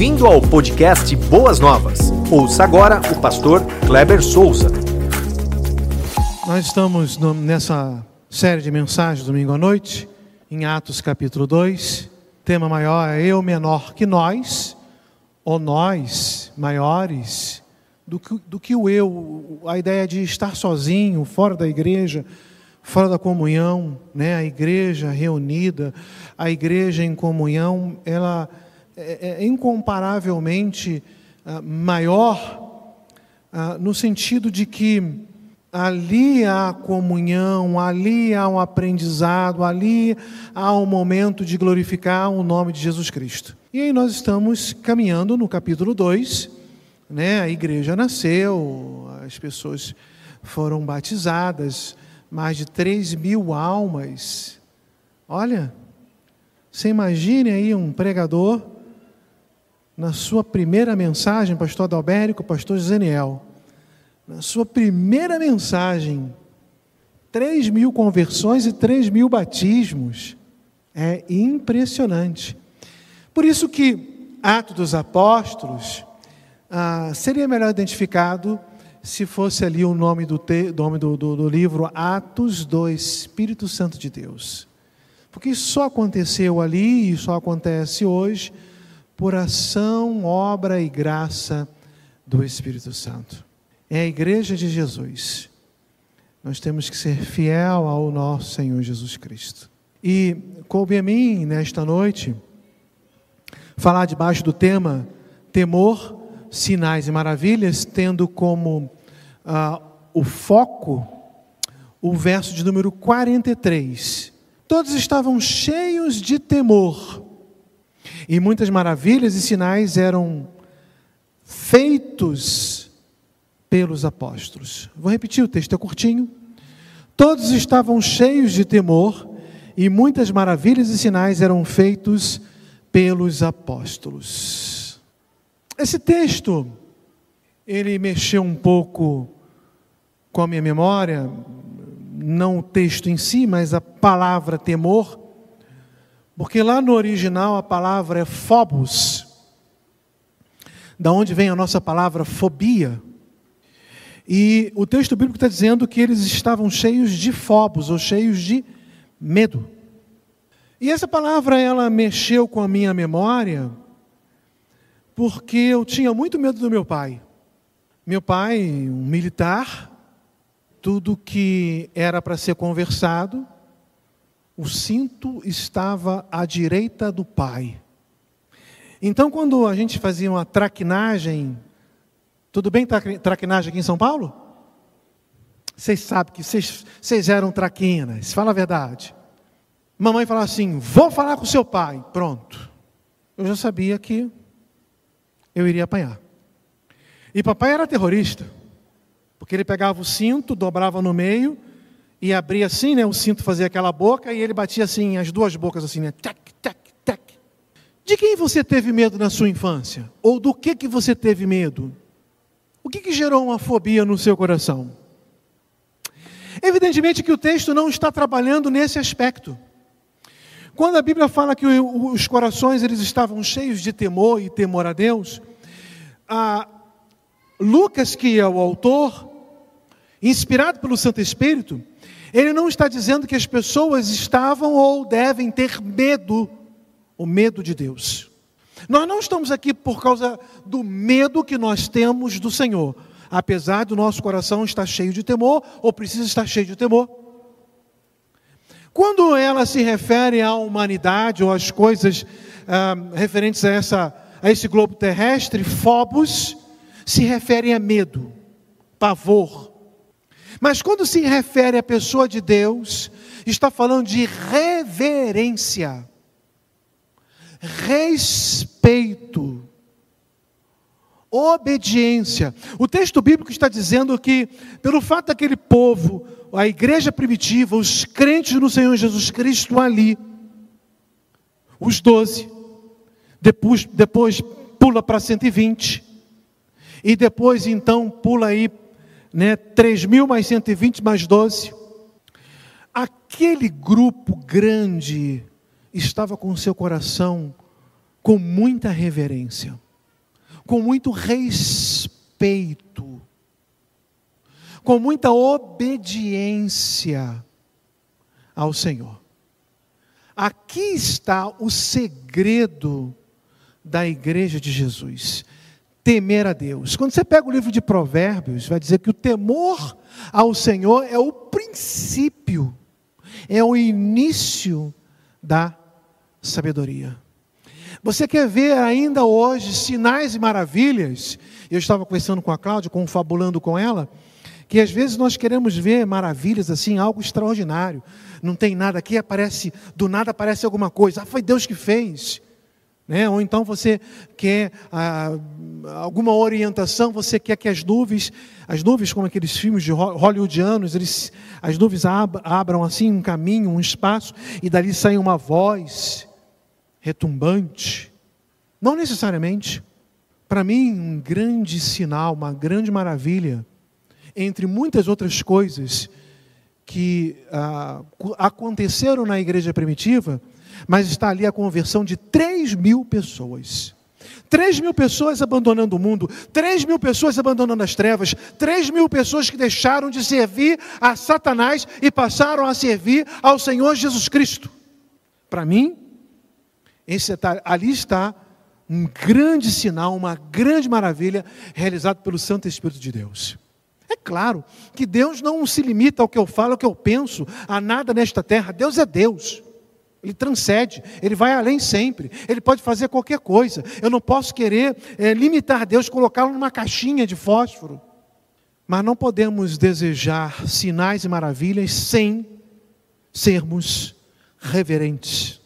Bem-vindo ao podcast Boas Novas. Ouça agora o pastor Kleber Souza. Nós estamos nessa série de mensagens domingo à noite, em Atos capítulo 2. O tema maior é Eu menor que nós, ou nós maiores do que, do que o eu. A ideia de estar sozinho, fora da igreja, fora da comunhão, né? a igreja reunida, a igreja em comunhão, ela é, é incomparavelmente ah, maior ah, no sentido de que ali há comunhão, ali há um aprendizado, ali há um momento de glorificar o nome de Jesus Cristo. E aí nós estamos caminhando no capítulo 2, né? a igreja nasceu, as pessoas foram batizadas, mais de 3 mil almas. Olha, você imagine aí um pregador na sua primeira mensagem, pastor Adalbérico, pastor Zeniel, na sua primeira mensagem, 3 mil conversões e 3 mil batismos. É impressionante. Por isso que Atos dos Apóstolos ah, seria melhor identificado se fosse ali o nome do, te, nome do, do, do livro Atos do Espírito Santo de Deus. Porque isso só aconteceu ali e só acontece hoje por ação, obra e graça do Espírito Santo. É a igreja de Jesus. Nós temos que ser fiel ao nosso Senhor Jesus Cristo. E coube a mim, nesta noite, falar debaixo do tema temor, sinais e maravilhas, tendo como ah, o foco o verso de número 43. Todos estavam cheios de temor, e muitas maravilhas e sinais eram feitos pelos apóstolos. Vou repetir o texto, é curtinho. Todos estavam cheios de temor, e muitas maravilhas e sinais eram feitos pelos apóstolos. Esse texto, ele mexeu um pouco com a minha memória, não o texto em si, mas a palavra temor, porque lá no original a palavra é phobos, da onde vem a nossa palavra fobia. E o texto bíblico está dizendo que eles estavam cheios de phobos, ou cheios de medo. E essa palavra ela mexeu com a minha memória, porque eu tinha muito medo do meu pai. Meu pai, um militar, tudo que era para ser conversado, o cinto estava à direita do pai. Então, quando a gente fazia uma traquinagem, tudo bem traquinagem aqui em São Paulo? Vocês sabem que vocês, vocês eram traquinas, fala a verdade. Mamãe falava assim: vou falar com seu pai. Pronto. Eu já sabia que eu iria apanhar. E papai era terrorista, porque ele pegava o cinto, dobrava no meio e abria assim, né? O cinto fazia aquela boca e ele batia assim, as duas bocas assim, né? Tac, tac, tac. De quem você teve medo na sua infância? Ou do que que você teve medo? O que que gerou uma fobia no seu coração? Evidentemente que o texto não está trabalhando nesse aspecto. Quando a Bíblia fala que os corações eles estavam cheios de temor e temor a Deus, a Lucas, que é o autor, inspirado pelo Santo Espírito, ele não está dizendo que as pessoas estavam ou devem ter medo, o medo de Deus. Nós não estamos aqui por causa do medo que nós temos do Senhor, apesar do nosso coração estar cheio de temor, ou precisa estar cheio de temor. Quando ela se refere à humanidade ou às coisas ah, referentes a, essa, a esse globo terrestre, Phobos se refere a medo, pavor. Mas quando se refere à pessoa de Deus, está falando de reverência, respeito, obediência. O texto bíblico está dizendo que, pelo fato daquele povo, a igreja primitiva, os crentes no Senhor Jesus Cristo ali, os doze, depois, depois pula para 120, e depois então pula aí, né, 3 mil mais 120 mais 12. Aquele grupo grande estava com seu coração com muita reverência. com muito respeito, com muita obediência ao Senhor. Aqui está o segredo da igreja de Jesus: temer a Deus. Quando você pega o livro de Provérbios, vai dizer que o temor ao Senhor é o princípio, é o início da sabedoria. Você quer ver ainda hoje sinais e maravilhas? Eu estava conversando com a Cláudia, confabulando com ela, que às vezes nós queremos ver maravilhas assim, algo extraordinário. Não tem nada aqui, aparece, do nada aparece alguma coisa. Ah, foi Deus que fez. Né? Ou então você quer ah, alguma orientação, você quer que as nuvens, as nuvens como aqueles filmes de hollywoodianos, eles, as nuvens abram assim um caminho, um espaço, e dali sai uma voz retumbante. Não necessariamente. Para mim, um grande sinal, uma grande maravilha, entre muitas outras coisas que ah, aconteceram na igreja primitiva, mas está ali a conversão de 3 mil pessoas. 3 mil pessoas abandonando o mundo, 3 mil pessoas abandonando as trevas, 3 mil pessoas que deixaram de servir a Satanás e passaram a servir ao Senhor Jesus Cristo. Para mim, esse, ali está um grande sinal, uma grande maravilha realizado pelo Santo Espírito de Deus. É claro que Deus não se limita ao que eu falo, ao que eu penso, a nada nesta terra. Deus é Deus. Ele transcende, ele vai além sempre, ele pode fazer qualquer coisa. Eu não posso querer é, limitar Deus, colocá-lo numa caixinha de fósforo. Mas não podemos desejar sinais e maravilhas sem sermos reverentes,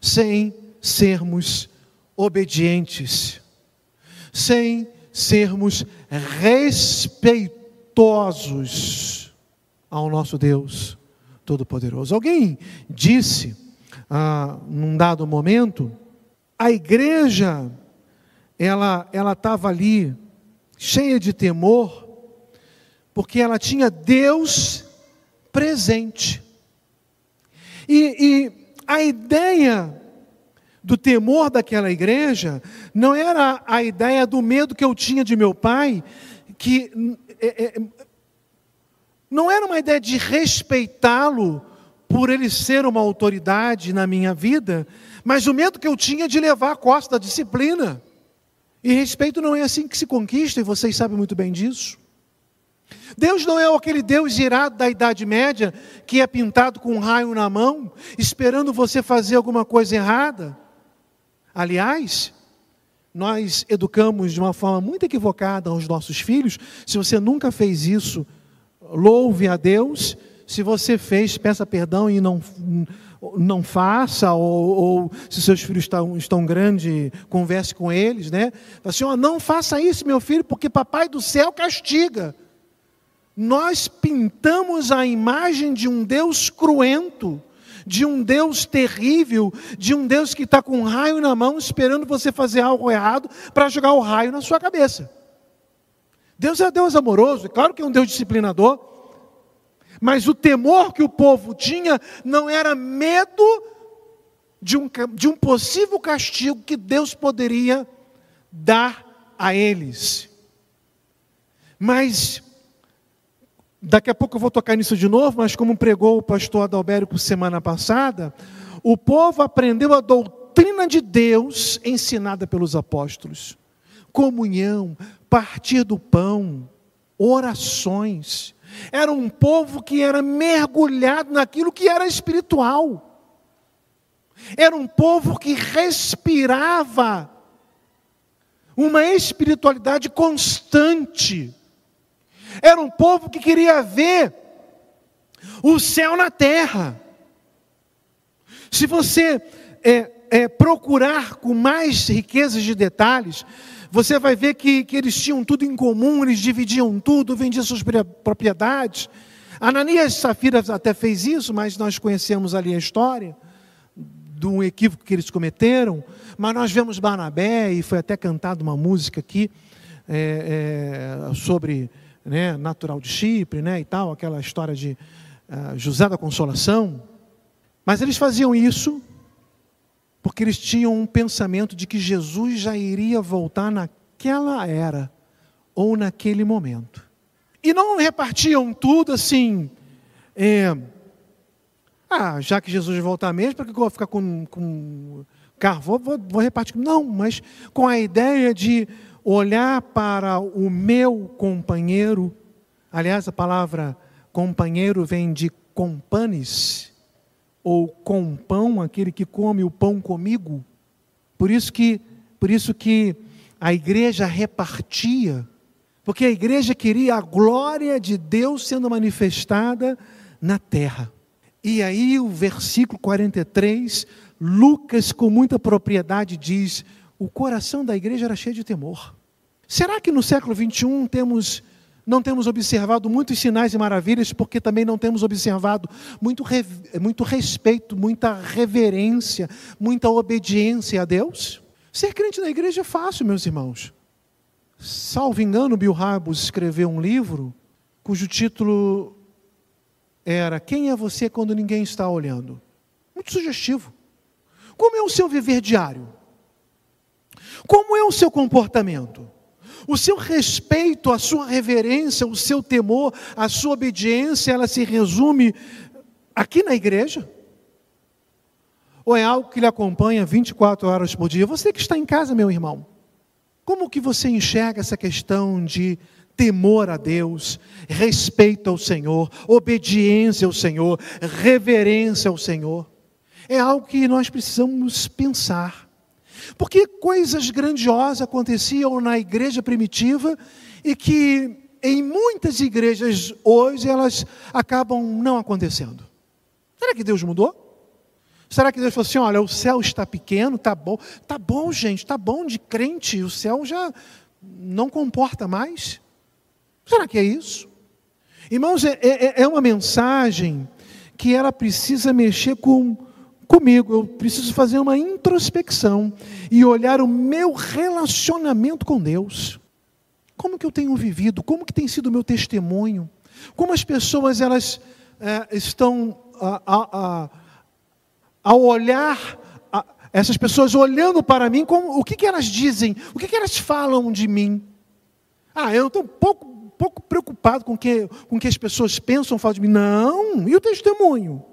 sem sermos obedientes, sem sermos respeitosos ao nosso Deus Todo-Poderoso. Alguém disse, ah, num dado momento, a igreja, ela estava ali cheia de temor, porque ela tinha Deus presente. E, e a ideia do temor daquela igreja não era a ideia do medo que eu tinha de meu pai, que é, é, não era uma ideia de respeitá-lo por ele ser uma autoridade na minha vida, mas o medo que eu tinha de levar a costa da disciplina. E respeito não é assim que se conquista, e vocês sabem muito bem disso. Deus não é aquele Deus irado da Idade Média que é pintado com um raio na mão, esperando você fazer alguma coisa errada. Aliás, nós educamos de uma forma muito equivocada os nossos filhos. Se você nunca fez isso, louve a Deus. Se você fez, peça perdão e não, não faça, ou, ou se seus filhos estão, estão grandes, converse com eles, né? Assim, ó, não faça isso, meu filho, porque papai do céu castiga. Nós pintamos a imagem de um Deus cruento, de um Deus terrível, de um Deus que está com um raio na mão, esperando você fazer algo errado para jogar o raio na sua cabeça. Deus é Deus amoroso, é claro que é um Deus disciplinador, mas o temor que o povo tinha não era medo de um, de um possível castigo que Deus poderia dar a eles. Mas, daqui a pouco eu vou tocar nisso de novo, mas como pregou o pastor Adalberto semana passada, o povo aprendeu a doutrina de Deus ensinada pelos apóstolos. Comunhão, partir do pão, orações. Era um povo que era mergulhado naquilo que era espiritual. Era um povo que respirava uma espiritualidade constante. Era um povo que queria ver o céu na terra. Se você é, é, procurar com mais riquezas de detalhes, você vai ver que, que eles tinham tudo em comum, eles dividiam tudo, vendiam suas propriedades. Ananias e Safira até fez isso, mas nós conhecemos ali a história de um equívoco que eles cometeram. Mas nós vemos Barnabé, e foi até cantada uma música aqui é, é, sobre né, natural de Chipre né, e tal, aquela história de uh, José da Consolação. Mas eles faziam isso porque eles tinham um pensamento de que Jesus já iria voltar naquela era ou naquele momento. E não repartiam tudo assim. É, ah, já que Jesus voltar mesmo, para que eu vou ficar com, com carro? Vou, vou, vou repartir. Não, mas com a ideia de olhar para o meu companheiro. Aliás, a palavra companheiro vem de companes, ou com pão, aquele que come o pão comigo. Por isso que, por isso que a igreja repartia, porque a igreja queria a glória de Deus sendo manifestada na terra. E aí o versículo 43, Lucas com muita propriedade diz: o coração da igreja era cheio de temor. Será que no século 21 temos não temos observado muitos sinais e maravilhas, porque também não temos observado muito, muito respeito, muita reverência, muita obediência a Deus? Ser crente na igreja é fácil, meus irmãos. Salvo engano, Bill Harbus escreveu um livro cujo título era Quem é você quando ninguém está olhando? Muito sugestivo. Como é o seu viver diário? Como é o seu comportamento? O seu respeito, a sua reverência, o seu temor, a sua obediência, ela se resume aqui na igreja? Ou é algo que lhe acompanha 24 horas por dia? Você que está em casa, meu irmão, como que você enxerga essa questão de temor a Deus, respeito ao Senhor, obediência ao Senhor, reverência ao Senhor? É algo que nós precisamos pensar. Porque coisas grandiosas aconteciam na igreja primitiva e que em muitas igrejas hoje elas acabam não acontecendo. Será que Deus mudou? Será que Deus falou assim: olha, o céu está pequeno, tá bom, tá bom, gente, tá bom de crente, o céu já não comporta mais? Será que é isso? Irmãos, é, é, é uma mensagem que ela precisa mexer com comigo, eu preciso fazer uma introspecção e olhar o meu relacionamento com Deus. Como que eu tenho vivido? Como que tem sido o meu testemunho? Como as pessoas elas é, estão a, a, a, ao olhar essas pessoas olhando para mim, como, o que, que elas dizem? O que, que elas falam de mim? Ah, eu estou um pouco, pouco preocupado com que, com o que as pessoas pensam, falam de mim. Não, e o testemunho?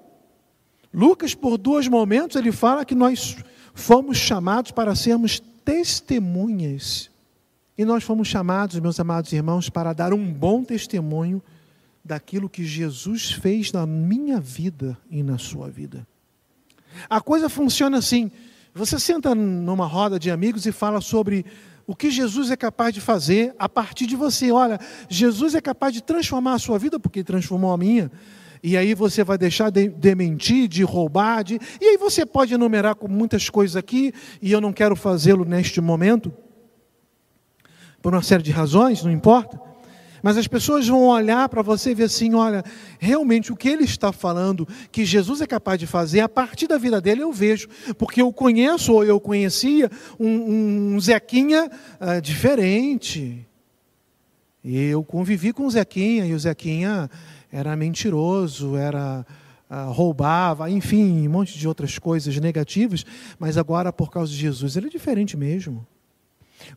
Lucas, por dois momentos, ele fala que nós fomos chamados para sermos testemunhas. E nós fomos chamados, meus amados irmãos, para dar um bom testemunho daquilo que Jesus fez na minha vida e na sua vida. A coisa funciona assim: você senta numa roda de amigos e fala sobre o que Jesus é capaz de fazer a partir de você. Olha, Jesus é capaz de transformar a sua vida, porque transformou a minha e aí você vai deixar de, de mentir, de roubar, de... e aí você pode enumerar com muitas coisas aqui, e eu não quero fazê-lo neste momento, por uma série de razões, não importa. Mas as pessoas vão olhar para você e ver assim: olha, realmente o que ele está falando, que Jesus é capaz de fazer, a partir da vida dele eu vejo, porque eu conheço ou eu conhecia um, um Zequinha uh, diferente. E eu convivi com o Zequinha, e o Zequinha era mentiroso, era uh, roubava, enfim, um monte de outras coisas negativas, mas agora por causa de Jesus ele é diferente mesmo.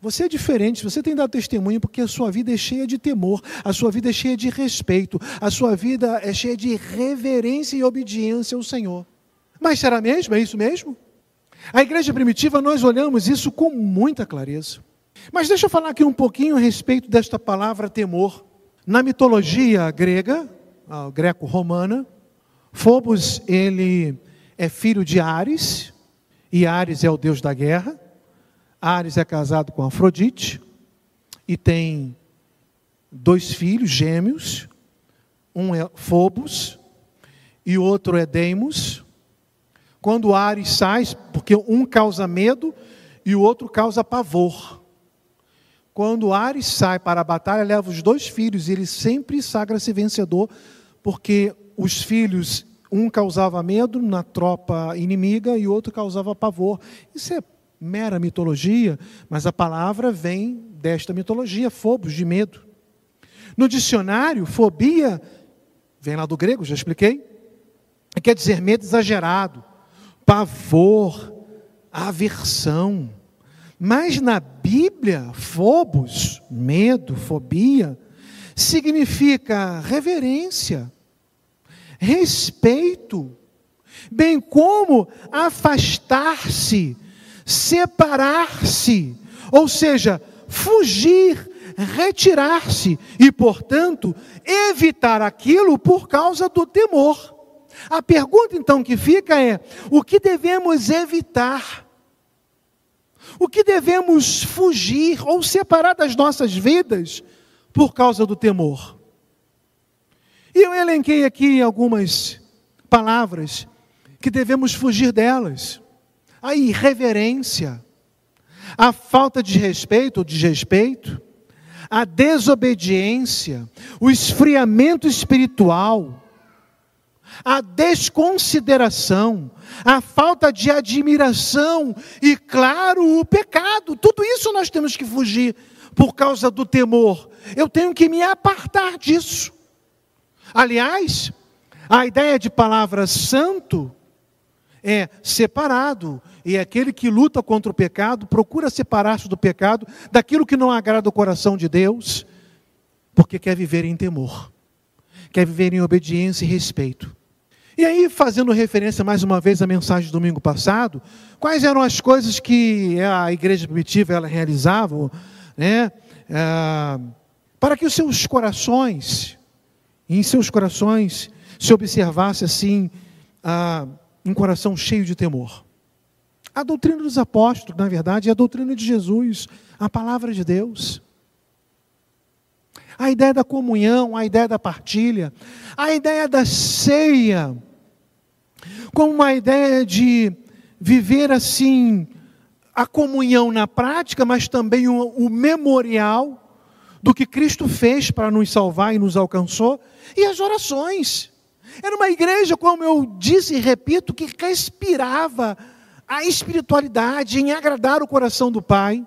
Você é diferente, você tem dado testemunho porque a sua vida é cheia de temor, a sua vida é cheia de respeito, a sua vida é cheia de reverência e obediência ao Senhor. Mas será mesmo? É isso mesmo? A igreja primitiva, nós olhamos isso com muita clareza. Mas deixa eu falar aqui um pouquinho a respeito desta palavra temor. Na mitologia grega, greco-romana. Fobos, ele é filho de Ares, e Ares é o deus da guerra. Ares é casado com Afrodite e tem dois filhos gêmeos. Um é Fobos e outro é Deimos. Quando Ares sai, porque um causa medo e o outro causa pavor. Quando Ares sai para a batalha, leva os dois filhos e ele sempre sagra-se vencedor porque os filhos, um causava medo na tropa inimiga e outro causava pavor. Isso é mera mitologia, mas a palavra vem desta mitologia, fobos, de medo. No dicionário, fobia vem lá do grego, já expliquei. Quer dizer medo exagerado, pavor, aversão. Mas na Bíblia, fobos, medo, fobia, significa reverência, respeito, bem como afastar-se, separar-se, ou seja, fugir, retirar-se e, portanto, evitar aquilo por causa do temor. A pergunta então que fica é: o que devemos evitar? O que devemos fugir ou separar das nossas vidas por causa do temor? E eu elenquei aqui algumas palavras que devemos fugir delas. A irreverência, a falta de respeito ou desrespeito, a desobediência, o esfriamento espiritual, a desconsideração, a falta de admiração e, claro, o pecado. Tudo isso nós temos que fugir por causa do temor. Eu tenho que me apartar disso. Aliás, a ideia de palavra santo é separado, e aquele que luta contra o pecado procura separar-se do pecado, daquilo que não agrada o coração de Deus, porque quer viver em temor, quer viver em obediência e respeito. E aí, fazendo referência mais uma vez à mensagem do domingo passado, quais eram as coisas que a igreja primitiva ela realizava, né, é, para que os seus corações, em seus corações, se observasse assim, ah, um coração cheio de temor. A doutrina dos apóstolos, na verdade, é a doutrina de Jesus, a palavra de Deus. A ideia da comunhão, a ideia da partilha, a ideia da ceia, como uma ideia de viver assim a comunhão na prática, mas também o, o memorial do que Cristo fez para nos salvar e nos alcançou, e as orações. Era uma igreja, como eu disse e repito, que respirava a espiritualidade em agradar o coração do Pai.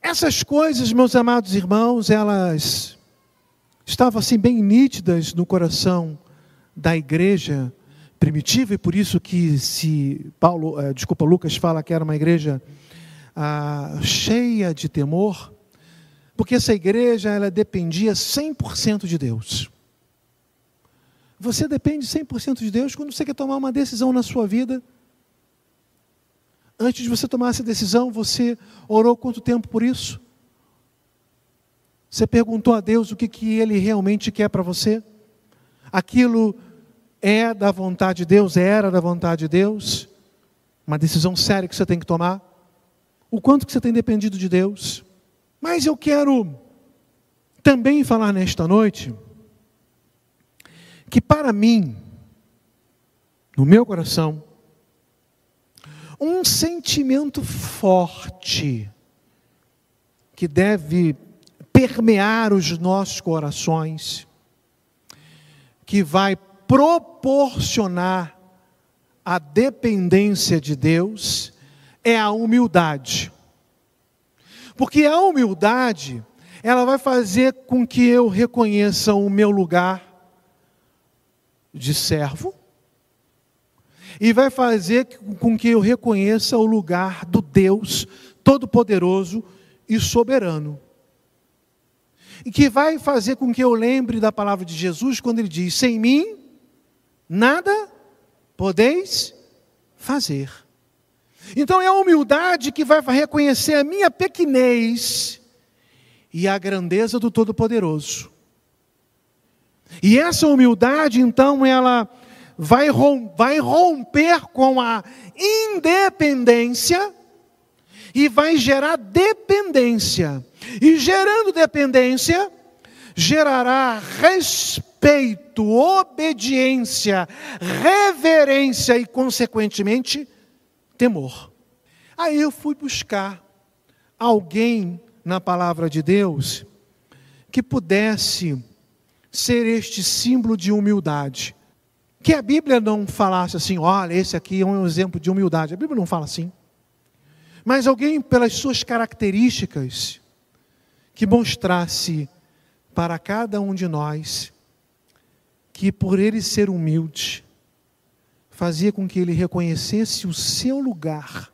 Essas coisas, meus amados irmãos, elas estavam assim bem nítidas no coração da igreja primitiva e por isso que se Paulo, eh, desculpa, Lucas fala que era uma igreja ah, cheia de temor, porque essa igreja ela dependia 100% de Deus. Você depende 100% de Deus quando você quer tomar uma decisão na sua vida. Antes de você tomar essa decisão, você orou quanto tempo por isso? Você perguntou a Deus o que, que Ele realmente quer para você? Aquilo é da vontade de Deus, era da vontade de Deus? Uma decisão séria que você tem que tomar? O quanto que você tem dependido de Deus? Mas eu quero também falar nesta noite que para mim, no meu coração, um sentimento forte que deve permear os nossos corações, que vai proporcionar a dependência de Deus, é a humildade. Porque a humildade, ela vai fazer com que eu reconheça o meu lugar de servo e vai fazer com que eu reconheça o lugar do Deus Todo-Poderoso e Soberano. E que vai fazer com que eu lembre da palavra de Jesus quando ele diz: Sem mim, nada podeis fazer. Então é a humildade que vai reconhecer a minha pequenez e a grandeza do Todo-Poderoso. E essa humildade, então, ela vai, vai romper com a independência e vai gerar dependência. E gerando dependência, gerará respeito, obediência, reverência e, consequentemente, temor. Aí eu fui buscar alguém na palavra de Deus que pudesse ser este símbolo de humildade. Que a Bíblia não falasse assim, olha, esse aqui é um exemplo de humildade. A Bíblia não fala assim. Mas alguém, pelas suas características, que mostrasse para cada um de nós que, por ele ser humilde, fazia com que ele reconhecesse o seu lugar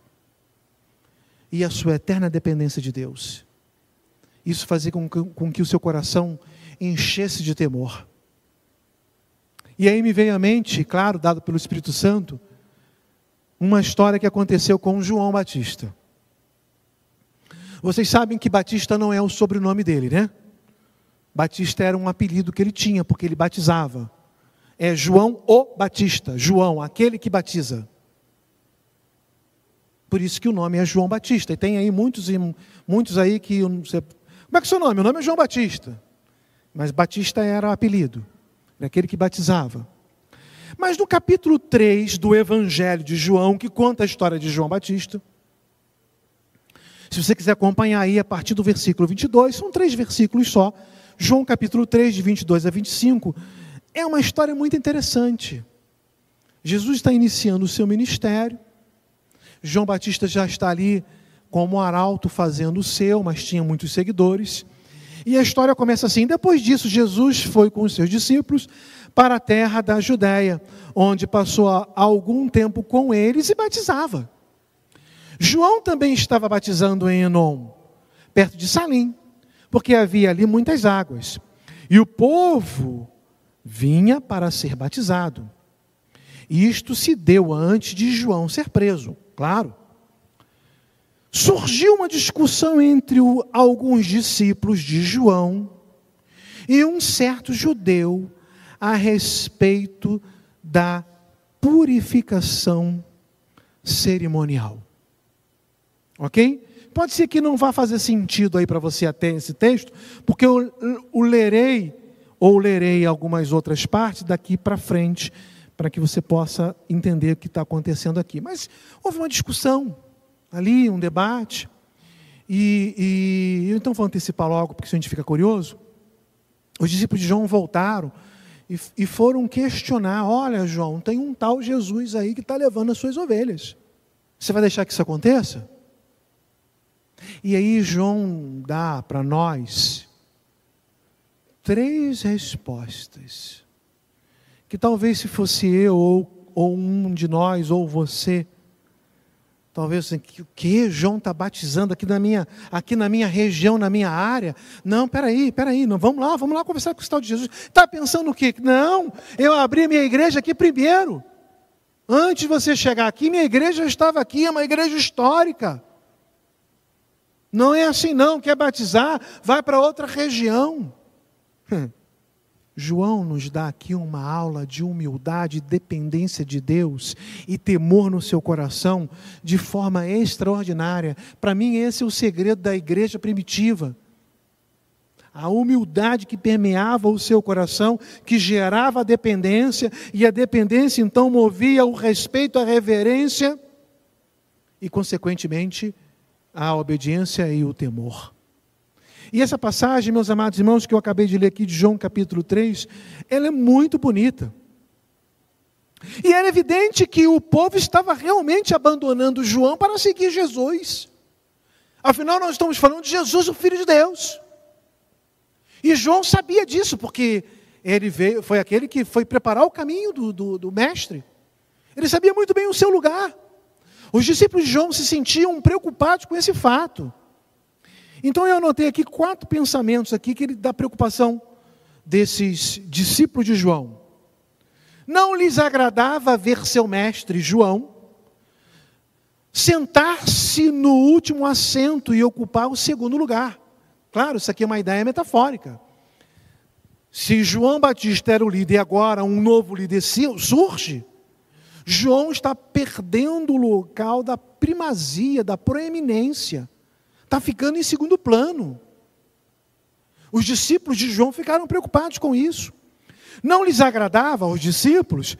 e a sua eterna dependência de Deus. Isso fazia com que, com que o seu coração enchesse de temor. E aí me veio à mente, claro, dado pelo Espírito Santo, uma história que aconteceu com João Batista. Vocês sabem que Batista não é o sobrenome dele, né? Batista era um apelido que ele tinha, porque ele batizava. É João o Batista, João, aquele que batiza. Por isso que o nome é João Batista. E tem aí muitos, muitos aí que. Como é que é o seu nome? O nome é João Batista. Mas Batista era o apelido, era aquele que batizava. Mas no capítulo 3 do Evangelho de João, que conta a história de João Batista, se você quiser acompanhar aí a partir do versículo 22, são três versículos só. João capítulo 3, de 22 a 25, é uma história muito interessante. Jesus está iniciando o seu ministério, João Batista já está ali como arauto fazendo o seu, mas tinha muitos seguidores. E a história começa assim: depois disso, Jesus foi com os seus discípulos para a terra da Judéia, onde passou algum tempo com eles e batizava. João também estava batizando em Enom, perto de Salim, porque havia ali muitas águas. E o povo vinha para ser batizado. Isto se deu antes de João ser preso, claro. Surgiu uma discussão entre o, alguns discípulos de João e um certo judeu a respeito da purificação cerimonial. Ok? Pode ser que não vá fazer sentido aí para você até esse texto, porque eu o lerei ou lerei algumas outras partes daqui para frente, para que você possa entender o que está acontecendo aqui. Mas houve uma discussão ali, um debate, e, e então vou antecipar logo, porque se a gente fica curioso. Os discípulos de João voltaram e, e foram questionar: olha, João, tem um tal Jesus aí que está levando as suas ovelhas. Você vai deixar que isso aconteça? E aí João dá para nós três respostas. Que talvez se fosse eu, ou, ou um de nós, ou você, talvez assim, o que João está batizando aqui na, minha, aqui na minha região, na minha área? Não, peraí, peraí, não, vamos lá, vamos lá conversar com o tal de Jesus. Está pensando o quê? Não, eu abri minha igreja aqui primeiro. Antes de você chegar aqui, minha igreja estava aqui, é uma igreja histórica. Não é assim, não. Quer batizar? Vai para outra região. Hum. João nos dá aqui uma aula de humildade, dependência de Deus e temor no seu coração de forma extraordinária. Para mim, esse é o segredo da igreja primitiva. A humildade que permeava o seu coração, que gerava a dependência, e a dependência então movia o respeito, a reverência e, consequentemente, a obediência e o temor. E essa passagem, meus amados irmãos, que eu acabei de ler aqui de João capítulo 3, ela é muito bonita. E era evidente que o povo estava realmente abandonando João para seguir Jesus. Afinal, nós estamos falando de Jesus, o Filho de Deus. E João sabia disso, porque ele veio, foi aquele que foi preparar o caminho do, do, do mestre. Ele sabia muito bem o seu lugar. Os discípulos de João se sentiam preocupados com esse fato. Então eu anotei aqui quatro pensamentos aqui que da preocupação desses discípulos de João. Não lhes agradava ver seu mestre João sentar-se no último assento e ocupar o segundo lugar. Claro, isso aqui é uma ideia metafórica. Se João Batista era o líder e agora um novo líder surge, João está perdendo o local da primazia, da proeminência. Está ficando em segundo plano. Os discípulos de João ficaram preocupados com isso. Não lhes agradava aos discípulos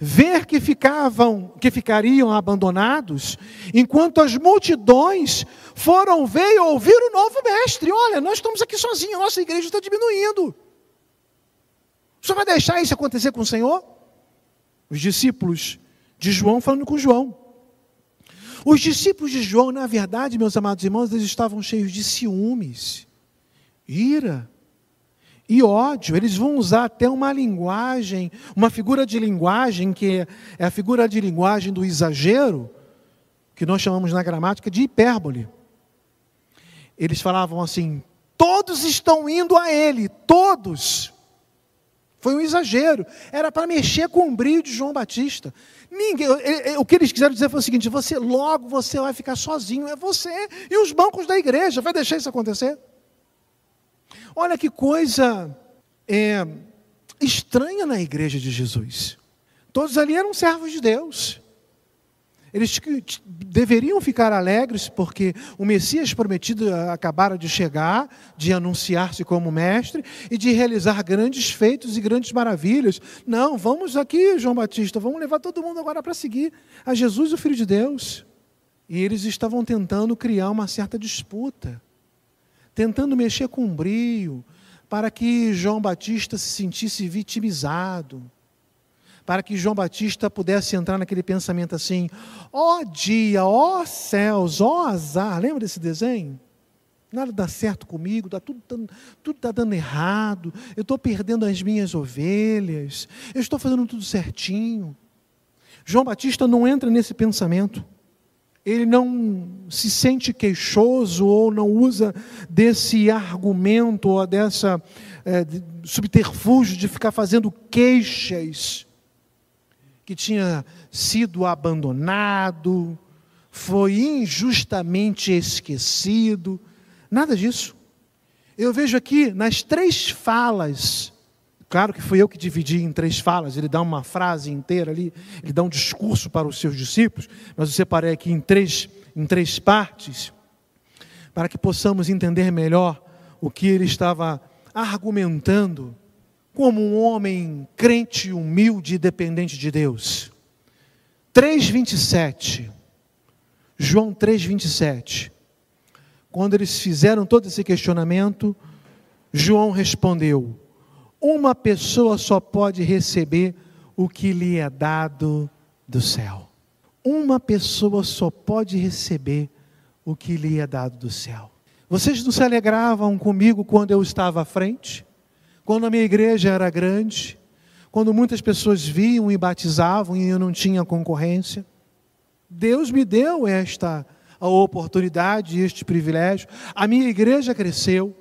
ver que ficavam, que ficariam abandonados, enquanto as multidões foram ver e ouvir o novo mestre. Olha, nós estamos aqui sozinhos, nossa igreja está diminuindo. Senhor vai deixar isso acontecer com o Senhor? Os discípulos de João falando com João. Os discípulos de João, na verdade, meus amados irmãos, eles estavam cheios de ciúmes, ira e ódio. Eles vão usar até uma linguagem, uma figura de linguagem que é a figura de linguagem do exagero, que nós chamamos na gramática de hipérbole. Eles falavam assim: todos estão indo a ele, todos. Foi um exagero. Era para mexer com o brilho de João Batista. Ninguém, o que eles quiseram dizer foi o seguinte: você logo você vai ficar sozinho, é você e os bancos da igreja. Vai deixar isso acontecer? Olha que coisa é, estranha na igreja de Jesus. Todos ali eram servos de Deus. Eles deveriam ficar alegres porque o Messias prometido acabara de chegar, de anunciar-se como mestre e de realizar grandes feitos e grandes maravilhas. Não, vamos aqui, João Batista, vamos levar todo mundo agora para seguir a Jesus, o Filho de Deus. E eles estavam tentando criar uma certa disputa, tentando mexer com um brio, para que João Batista se sentisse vitimizado para que João Batista pudesse entrar naquele pensamento assim: ó oh dia, ó oh céus, ó oh azar. Lembra desse desenho? Nada dá certo comigo, tá tudo tudo está dando errado, eu estou perdendo as minhas ovelhas, eu estou fazendo tudo certinho. João Batista não entra nesse pensamento. Ele não se sente queixoso ou não usa desse argumento ou dessa é, subterfúgio de ficar fazendo queixas que tinha sido abandonado, foi injustamente esquecido. Nada disso. Eu vejo aqui nas três falas, claro que fui eu que dividi em três falas, ele dá uma frase inteira ali, ele dá um discurso para os seus discípulos, mas eu separei aqui em três, em três partes, para que possamos entender melhor o que ele estava argumentando como um homem crente, humilde e dependente de Deus. 3:27. João 3:27. Quando eles fizeram todo esse questionamento, João respondeu: Uma pessoa só pode receber o que lhe é dado do céu. Uma pessoa só pode receber o que lhe é dado do céu. Vocês não se alegravam comigo quando eu estava à frente? Quando a minha igreja era grande, quando muitas pessoas viam e batizavam e eu não tinha concorrência, Deus me deu esta oportunidade, este privilégio. A minha igreja cresceu.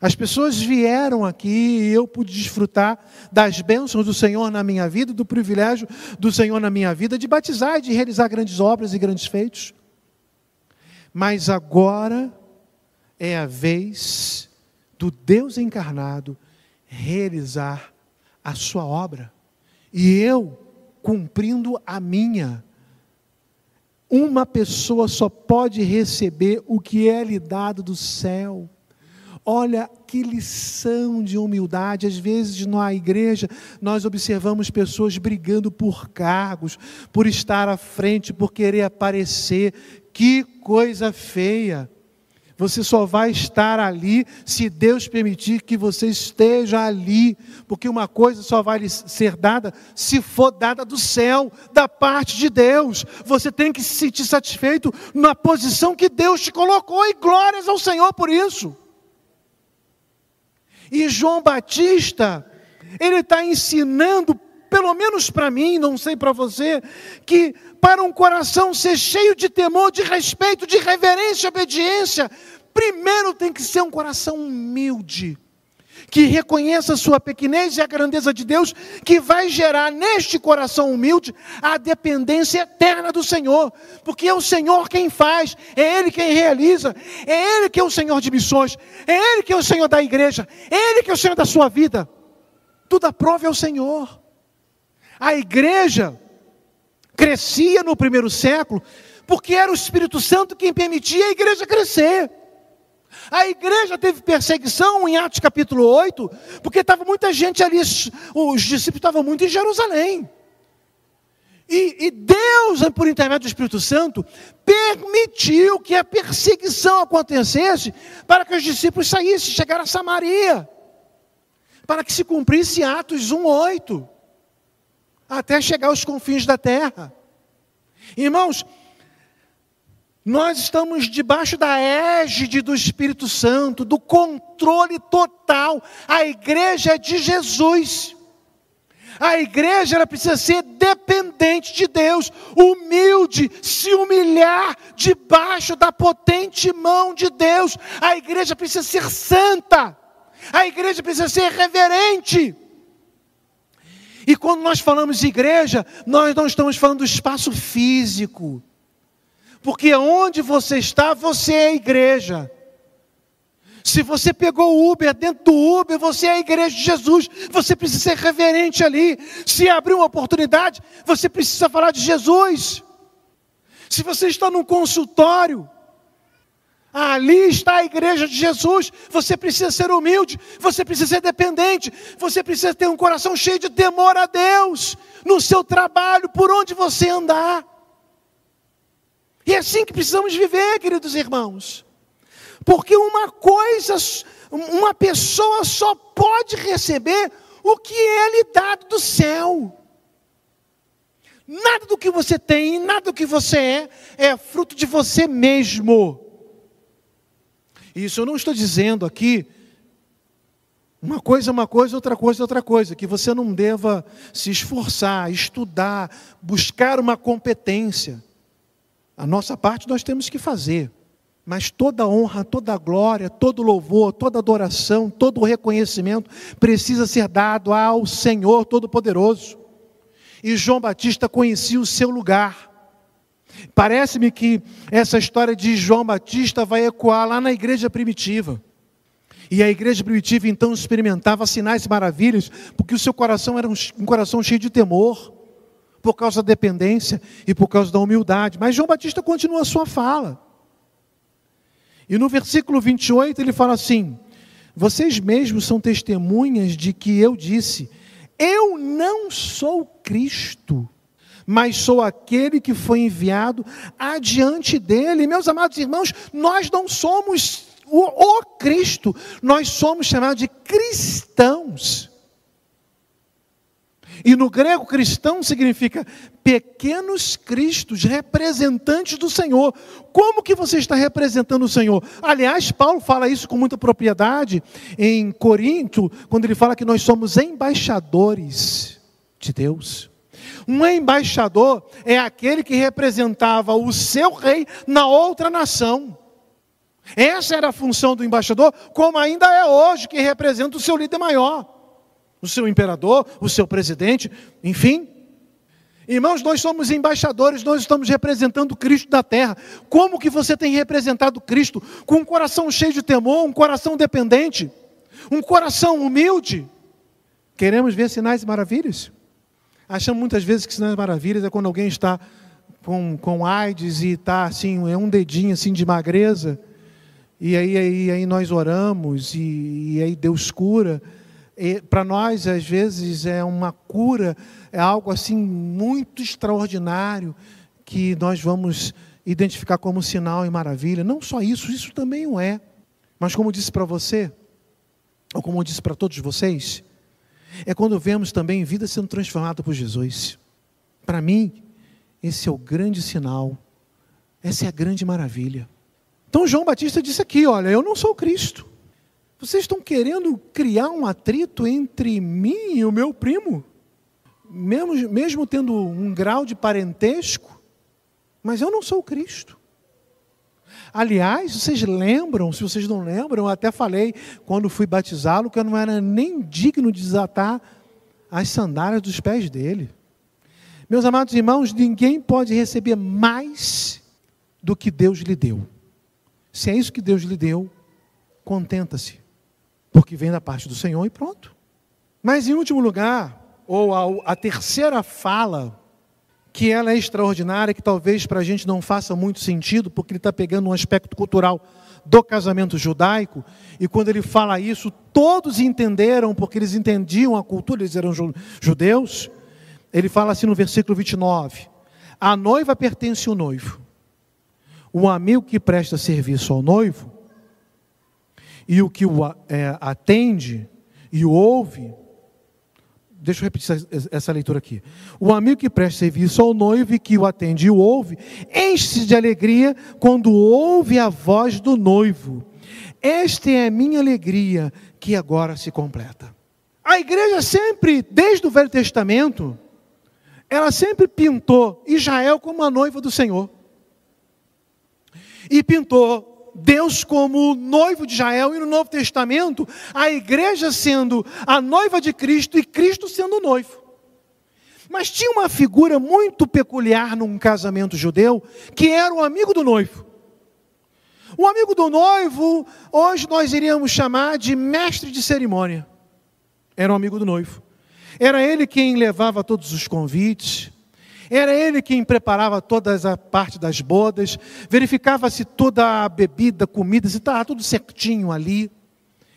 As pessoas vieram aqui e eu pude desfrutar das bênçãos do Senhor na minha vida, do privilégio do Senhor na minha vida de batizar e de realizar grandes obras e grandes feitos. Mas agora é a vez do Deus encarnado realizar a sua obra. E eu cumprindo a minha. Uma pessoa só pode receber o que é lhe dado do céu. Olha que lição de humildade. Às vezes na igreja nós observamos pessoas brigando por cargos, por estar à frente, por querer aparecer. Que coisa feia. Você só vai estar ali se Deus permitir que você esteja ali, porque uma coisa só vai ser dada se for dada do céu, da parte de Deus. Você tem que se sentir satisfeito na posição que Deus te colocou, e glórias ao Senhor por isso. E João Batista, ele está ensinando, pelo menos para mim, não sei para você, que para um coração ser cheio de temor, de respeito, de reverência e obediência, primeiro tem que ser um coração humilde, que reconheça a sua pequenez e a grandeza de Deus, que vai gerar neste coração humilde a dependência eterna do Senhor, porque é o Senhor quem faz, é Ele quem realiza, é Ele que é o Senhor de missões, é Ele que é o Senhor da igreja, é Ele que é o Senhor da sua vida. Tudo a prova é o Senhor. A igreja crescia no primeiro século, porque era o Espírito Santo quem permitia a igreja crescer. A igreja teve perseguição em Atos capítulo 8, porque estava muita gente ali, os discípulos estavam muito em Jerusalém. E, e, Deus, por intermédio do Espírito Santo, permitiu que a perseguição acontecesse para que os discípulos saíssem, chegaram a Samaria, para que se cumprisse Atos 1,8 até chegar aos confins da terra. Irmãos, nós estamos debaixo da égide do Espírito Santo, do controle total. A igreja é de Jesus. A igreja ela precisa ser dependente de Deus, humilde, se humilhar debaixo da potente mão de Deus. A igreja precisa ser santa. A igreja precisa ser reverente. E quando nós falamos de igreja, nós não estamos falando do espaço físico. Porque onde você está, você é igreja. Se você pegou o Uber, dentro do Uber, você é a igreja de Jesus, você precisa ser reverente ali. Se abrir uma oportunidade, você precisa falar de Jesus. Se você está num consultório, ali está a igreja de Jesus, você precisa ser humilde, você precisa ser dependente, você precisa ter um coração cheio de temor a Deus, no seu trabalho, por onde você andar. E é assim que precisamos viver, queridos irmãos. Porque uma coisa, uma pessoa só pode receber o que é lhe dado do céu. Nada do que você tem, nada do que você é, é fruto de você mesmo. Isso eu não estou dizendo aqui uma coisa é uma coisa, outra coisa é outra coisa, que você não deva se esforçar, estudar, buscar uma competência. A nossa parte nós temos que fazer. Mas toda honra, toda glória, todo louvor, toda adoração, todo reconhecimento precisa ser dado ao Senhor Todo-Poderoso. E João Batista conhecia o seu lugar. Parece-me que essa história de João Batista vai ecoar lá na igreja primitiva. E a igreja primitiva então experimentava sinais e maravilhas, porque o seu coração era um coração cheio de temor, por causa da dependência e por causa da humildade. Mas João Batista continua a sua fala. E no versículo 28 ele fala assim: Vocês mesmos são testemunhas de que eu disse: Eu não sou Cristo, mas sou aquele que foi enviado adiante dele. Meus amados irmãos, nós não somos o, o Cristo, nós somos chamados de cristãos. E no grego cristão significa pequenos cristos, representantes do Senhor. Como que você está representando o Senhor? Aliás, Paulo fala isso com muita propriedade em Corinto, quando ele fala que nós somos embaixadores de Deus. Um embaixador é aquele que representava o seu rei na outra nação. Essa era a função do embaixador, como ainda é hoje, que representa o seu líder maior o seu imperador, o seu presidente, enfim. Irmãos, nós somos embaixadores, nós estamos representando Cristo da terra. Como que você tem representado Cristo? Com um coração cheio de temor, um coração dependente, um coração humilde. Queremos ver sinais e maravilhas? Achamos muitas vezes que sinais e maravilhas é quando alguém está com, com AIDS e está assim, é um dedinho assim de magreza, e aí, aí, aí nós oramos, e, e aí Deus cura para nós, às vezes, é uma cura, é algo assim muito extraordinário que nós vamos identificar como sinal e maravilha. Não só isso, isso também o é. Mas como eu disse para você, ou como eu disse para todos vocês, é quando vemos também vida sendo transformada por Jesus. Para mim, esse é o grande sinal, essa é a grande maravilha. Então João Batista disse aqui: olha, eu não sou Cristo. Vocês estão querendo criar um atrito entre mim e o meu primo? Mesmo, mesmo tendo um grau de parentesco? Mas eu não sou Cristo. Aliás, vocês lembram, se vocês não lembram, eu até falei quando fui batizá-lo que eu não era nem digno de desatar as sandálias dos pés dele. Meus amados irmãos, ninguém pode receber mais do que Deus lhe deu. Se é isso que Deus lhe deu, contenta-se porque vem da parte do Senhor e pronto. Mas em último lugar, ou a, a terceira fala, que ela é extraordinária, que talvez para a gente não faça muito sentido, porque ele está pegando um aspecto cultural do casamento judaico, e quando ele fala isso, todos entenderam, porque eles entendiam a cultura, eles eram judeus. Ele fala assim no versículo 29: A noiva pertence ao noivo. O amigo que presta serviço ao noivo e o que o é, atende e o ouve. Deixa eu repetir essa, leitura aqui. O amigo que presta serviço ao noivo e que o atende e o ouve, enche-se de alegria quando ouve a voz do noivo. Esta é a minha alegria que agora se completa. A igreja sempre, desde o Velho Testamento, ela sempre pintou Israel como a noiva do Senhor. E pintou Deus como noivo de Israel, e no Novo Testamento, a igreja sendo a noiva de Cristo e Cristo sendo o noivo. Mas tinha uma figura muito peculiar num casamento judeu, que era o amigo do noivo. O amigo do noivo, hoje nós iríamos chamar de mestre de cerimônia. Era o amigo do noivo. Era ele quem levava todos os convites, era ele quem preparava toda a parte das bodas, verificava se toda a bebida, comida, se estava tudo certinho ali.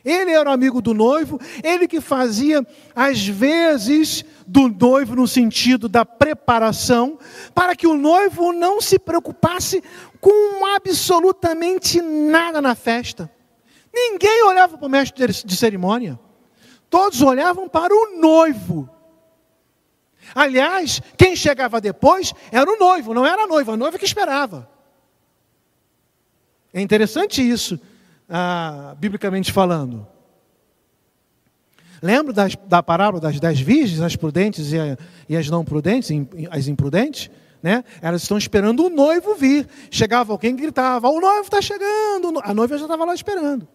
Ele era o amigo do noivo, ele que fazia, às vezes, do noivo no sentido da preparação, para que o noivo não se preocupasse com absolutamente nada na festa. Ninguém olhava para o mestre de cerimônia, todos olhavam para o noivo. Aliás, quem chegava depois era o noivo, não era a noiva, a noiva que esperava. É interessante isso ah, biblicamente falando. Lembra das, da parábola das dez virgens, as prudentes e, a, e as não prudentes, as imprudentes? Né? Elas estão esperando o noivo vir. Chegava alguém e gritava: O noivo está chegando. A noiva já estava lá esperando.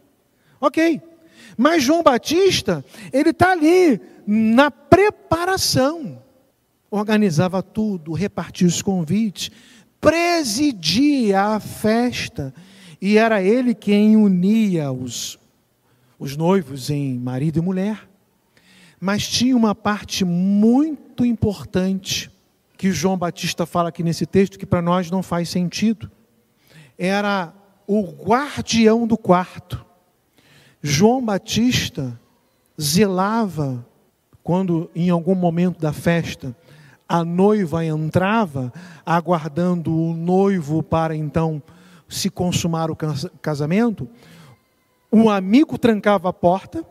Ok. Mas João Batista, ele está ali na preparação. Organizava tudo, repartia os convites, presidia a festa e era ele quem unia os, os noivos em marido e mulher. Mas tinha uma parte muito importante que João Batista fala aqui nesse texto que para nós não faz sentido. Era o guardião do quarto. João Batista zelava quando em algum momento da festa a noiva entrava aguardando o noivo para então se consumar o casamento, um amigo trancava a porta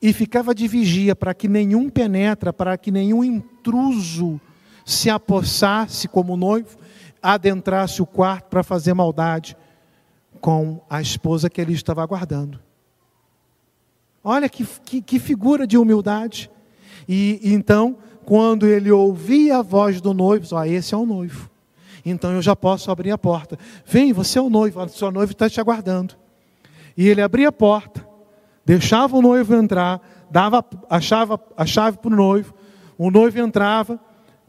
e ficava de vigia para que nenhum penetra, para que nenhum intruso se apossasse como noivo, adentrasse o quarto para fazer maldade com a esposa que ele estava aguardando. Olha que, que, que figura de humildade. E, e então, quando ele ouvia a voz do noivo, ó, esse é o noivo então eu já posso abrir a porta. Vem, você é o noivo, a sua noiva está te aguardando. E ele abria a porta, deixava o noivo entrar, dava a chave, a chave para o noivo, o noivo entrava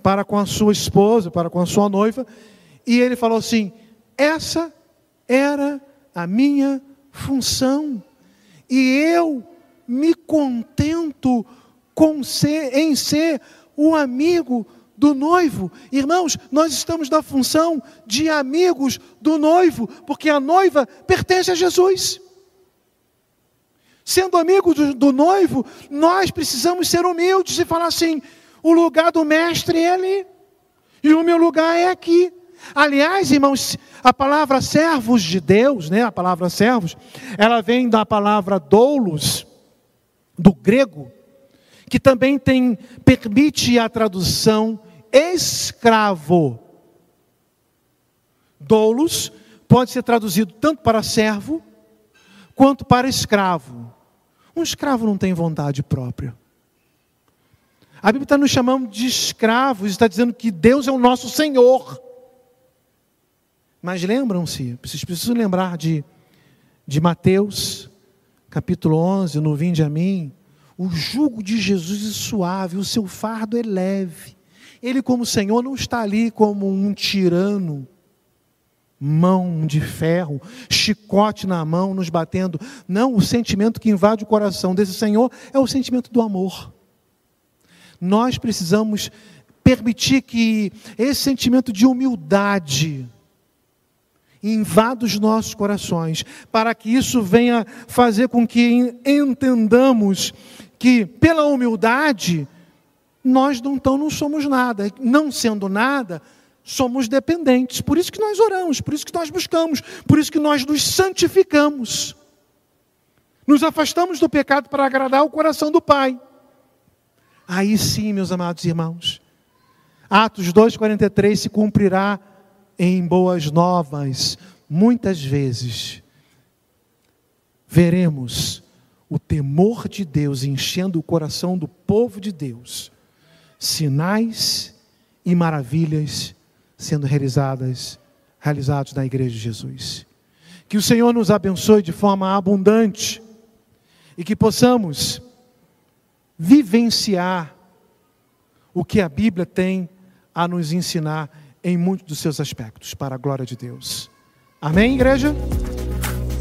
para com a sua esposa, para com a sua noiva, e ele falou assim: essa era a minha função, e eu me contento com ser, em ser o amigo do noivo. Irmãos, nós estamos na função de amigos do noivo, porque a noiva pertence a Jesus. Sendo amigo do, do noivo, nós precisamos ser humildes e falar assim: o lugar do mestre é ali, e o meu lugar é aqui. Aliás, irmãos, a palavra servos de Deus, né, a palavra servos, ela vem da palavra doulos, do grego, que também tem, permite a tradução escravo. Doulos pode ser traduzido tanto para servo quanto para escravo. Um escravo não tem vontade própria. A Bíblia está nos chamando de escravos, está dizendo que Deus é o nosso Senhor. Mas lembram-se, vocês precisam lembrar de, de Mateus, capítulo 11, no Vinde a mim. O jugo de Jesus é suave, o seu fardo é leve. Ele, como Senhor, não está ali como um tirano, mão de ferro, chicote na mão, nos batendo. Não, o sentimento que invade o coração desse Senhor é o sentimento do amor. Nós precisamos permitir que esse sentimento de humildade invada os nossos corações, para que isso venha fazer com que entendamos que, pela humildade, nós não, então não somos nada. Não sendo nada, somos dependentes. Por isso que nós oramos, por isso que nós buscamos, por isso que nós nos santificamos. Nos afastamos do pecado para agradar o coração do Pai. Aí sim, meus amados irmãos, Atos 2,43 se cumprirá em boas novas. Muitas vezes veremos o temor de Deus enchendo o coração do povo de Deus, sinais e maravilhas sendo realizadas, realizados na igreja de Jesus. Que o Senhor nos abençoe de forma abundante e que possamos vivenciar o que a Bíblia tem a nos ensinar em muitos dos seus aspectos, para a glória de Deus. Amém, igreja?